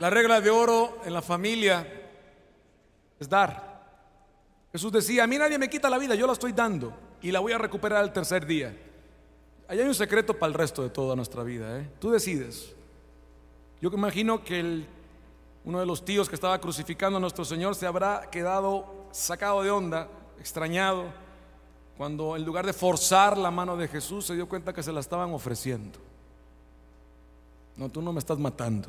La regla de oro en la familia es dar. Jesús decía, a mí nadie me quita la vida, yo la estoy dando y la voy a recuperar el tercer día. Ahí hay un secreto para el resto de toda nuestra vida. ¿eh? Tú decides. Yo imagino que uno de los tíos que estaba crucificando a nuestro Señor se habrá quedado sacado de onda, extrañado, cuando en lugar de forzar la mano de Jesús se dio cuenta que se la estaban ofreciendo. No, tú no me estás matando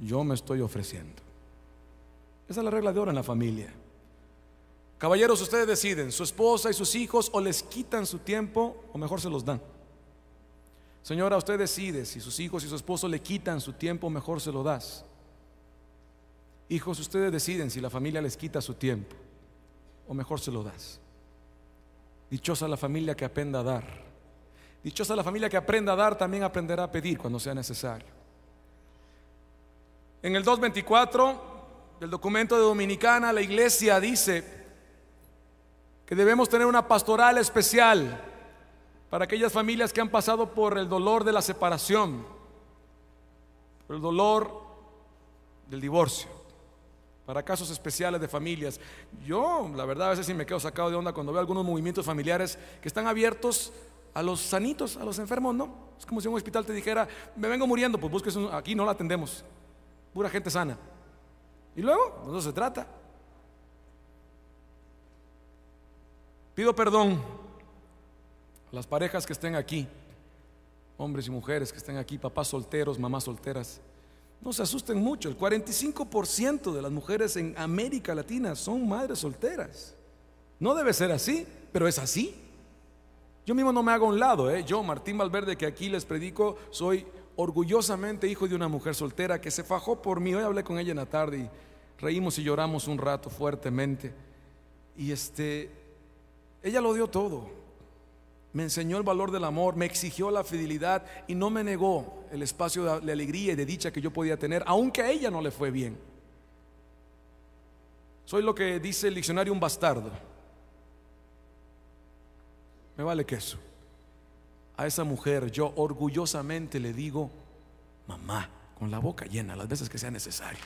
yo me estoy ofreciendo. Esa es la regla de oro en la familia. Caballeros, ustedes deciden, su esposa y sus hijos o les quitan su tiempo o mejor se los dan. Señora, usted decide si sus hijos y su esposo le quitan su tiempo, mejor se lo das. Hijos, ustedes deciden si la familia les quita su tiempo o mejor se lo das. Dichosa la familia que aprenda a dar. Dichosa la familia que aprenda a dar, también aprenderá a pedir cuando sea necesario. En el 224 del documento de Dominicana, la iglesia dice que debemos tener una pastoral especial para aquellas familias que han pasado por el dolor de la separación, por el dolor del divorcio, para casos especiales de familias. Yo, la verdad, a veces sí me quedo sacado de onda cuando veo algunos movimientos familiares que están abiertos a los sanitos, a los enfermos, no. Es como si un hospital te dijera, me vengo muriendo, pues busques aquí, no la atendemos pura gente sana. Y luego, eso se trata. Pido perdón a las parejas que estén aquí, hombres y mujeres que estén aquí, papás solteros, mamás solteras. No se asusten mucho, el 45% de las mujeres en América Latina son madres solteras. No debe ser así, pero es así. Yo mismo no me hago a un lado, ¿eh? yo, Martín Valverde, que aquí les predico, soy orgullosamente hijo de una mujer soltera que se fajó por mí. Hoy hablé con ella en la tarde y reímos y lloramos un rato fuertemente. Y este, ella lo dio todo. Me enseñó el valor del amor, me exigió la fidelidad y no me negó el espacio de alegría y de dicha que yo podía tener, aunque a ella no le fue bien. Soy lo que dice el diccionario un bastardo. Me vale queso a esa mujer yo orgullosamente le digo, mamá, con la boca llena, las veces que sea necesario.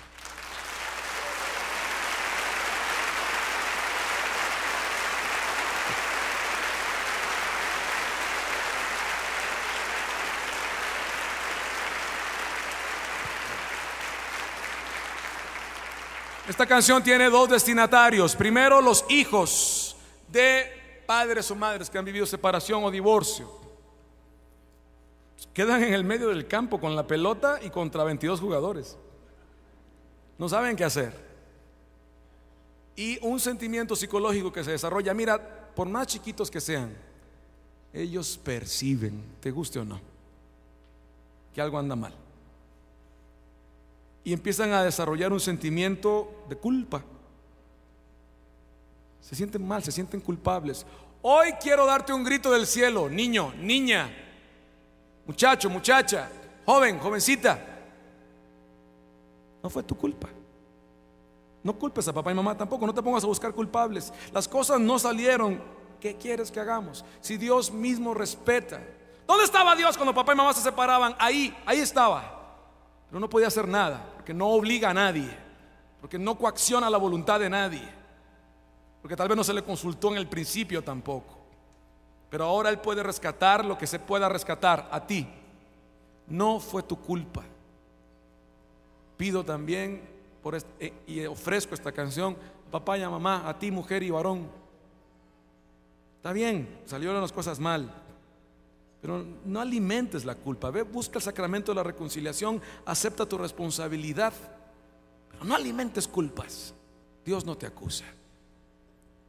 Esta canción tiene dos destinatarios. Primero, los hijos de padres o madres que han vivido separación o divorcio. Quedan en el medio del campo con la pelota y contra 22 jugadores. No saben qué hacer. Y un sentimiento psicológico que se desarrolla, mira, por más chiquitos que sean, ellos perciben, te guste o no, que algo anda mal. Y empiezan a desarrollar un sentimiento de culpa. Se sienten mal, se sienten culpables. Hoy quiero darte un grito del cielo, niño, niña, muchacho, muchacha, joven, jovencita, no fue tu culpa. No culpes a papá y mamá tampoco, no te pongas a buscar culpables. Las cosas no salieron. ¿Qué quieres que hagamos? Si Dios mismo respeta. ¿Dónde estaba Dios cuando papá y mamá se separaban? Ahí, ahí estaba. Pero no podía hacer nada, porque no obliga a nadie, porque no coacciona la voluntad de nadie, porque tal vez no se le consultó en el principio tampoco. Pero ahora Él puede rescatar lo que se pueda rescatar a ti. No fue tu culpa. Pido también eh, y ofrezco esta canción, papá y a mamá, a ti mujer y varón. Está bien, salieron las cosas mal, pero no alimentes la culpa. Ve, busca el sacramento de la reconciliación, acepta tu responsabilidad, pero no alimentes culpas. Dios no te acusa.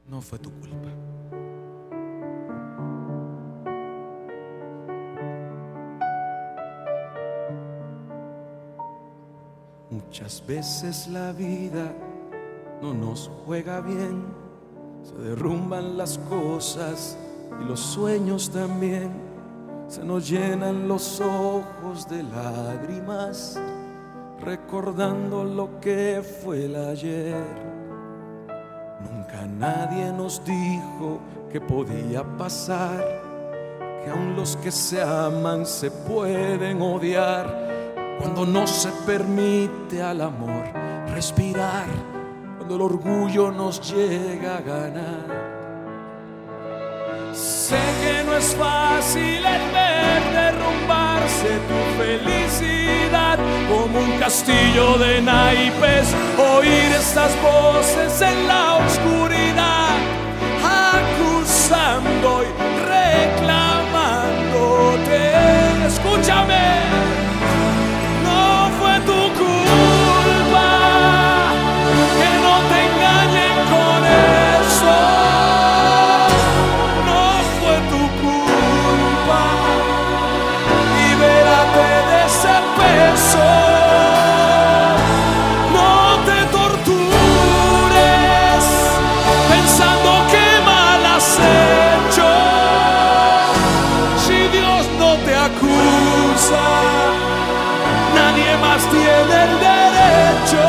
No fue tu culpa. Muchas veces la vida no nos juega bien, se derrumban las cosas y los sueños también, se nos llenan los ojos de lágrimas, recordando lo que fue el ayer. Nunca nadie nos dijo que podía pasar, que aun los que se aman se pueden odiar Cuando no se permite al amor respirar, cuando el orgullo nos llega a ganar. Sé que no es fácil el ver derrumbarse tu felicidad como un castillo de naipes, oír estas voces en la oscuridad, nadie más tiene el derecho.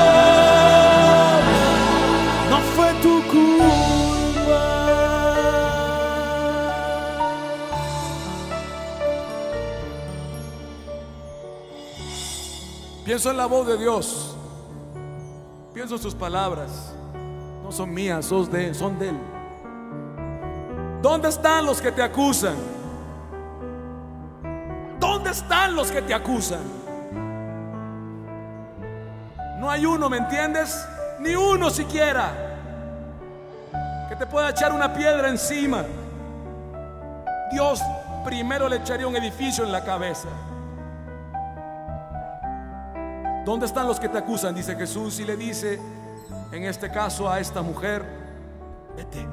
No fue tu culpa. Pienso en la voz de Dios. Pienso en sus palabras. No son mías, son de, son de Él. ¿Dónde están los que te acusan? ¿Dónde están los que te acusan? No hay uno, ¿me entiendes? Ni uno siquiera que te pueda echar una piedra encima. Dios primero le echaría un edificio en la cabeza. ¿Dónde están los que te acusan? Dice Jesús y le dice, en este caso a esta mujer, vete,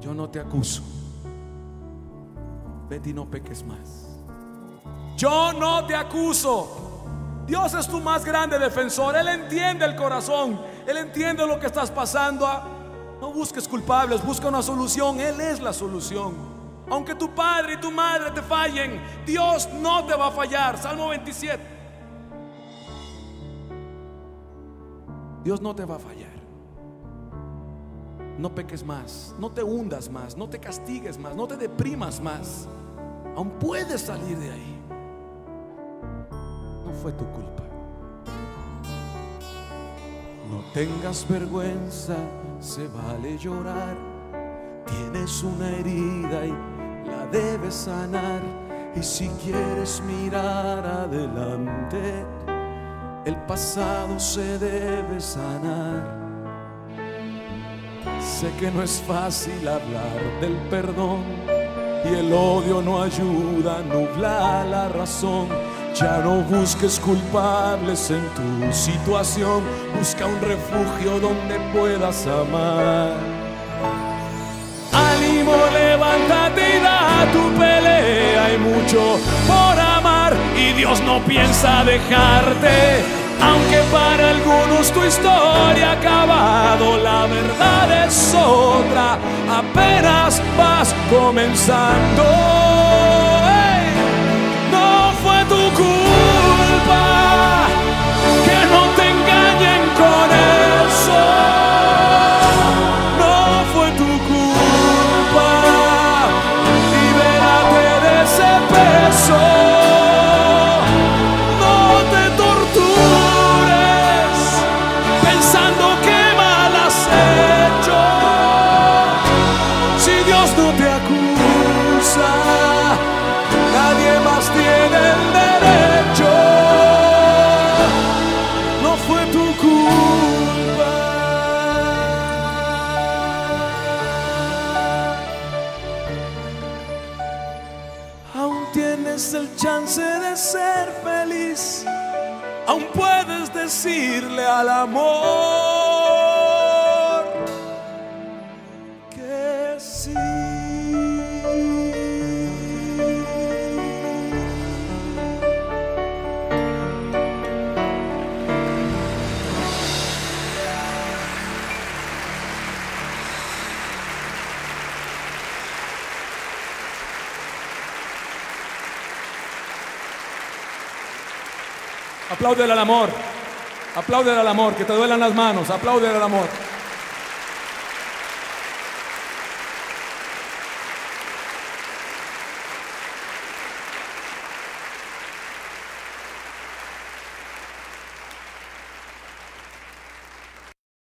yo no te acuso, vete y no peques más. Yo no te acuso. Dios es tu más grande defensor. Él entiende el corazón. Él entiende lo que estás pasando. No busques culpables, busca una solución. Él es la solución. Aunque tu padre y tu madre te fallen, Dios no te va a fallar. Salmo 27. Dios no te va a fallar. No peques más, no te hundas más, no te castigues más, no te deprimas más. Aún puedes salir de ahí. Fue tu culpa. No tengas vergüenza, se vale llorar. Tienes una herida y la debes sanar. Y si quieres mirar adelante, el pasado se debe sanar. Sé que no es fácil hablar del perdón y el odio no ayuda a nublar la razón. Ya no busques culpables en tu situación, busca un refugio donde puedas amar. Ánimo, levántate y da tu pelea. Hay mucho por amar y Dios no piensa dejarte. Aunque para algunos tu historia ha acabado, la verdad es otra. Apenas vas comenzando. Tienes el chance de ser feliz. Aún puedes decirle al amor Apláudele al amor. Apláudele al amor, que te duelan las manos. Apláudele al amor.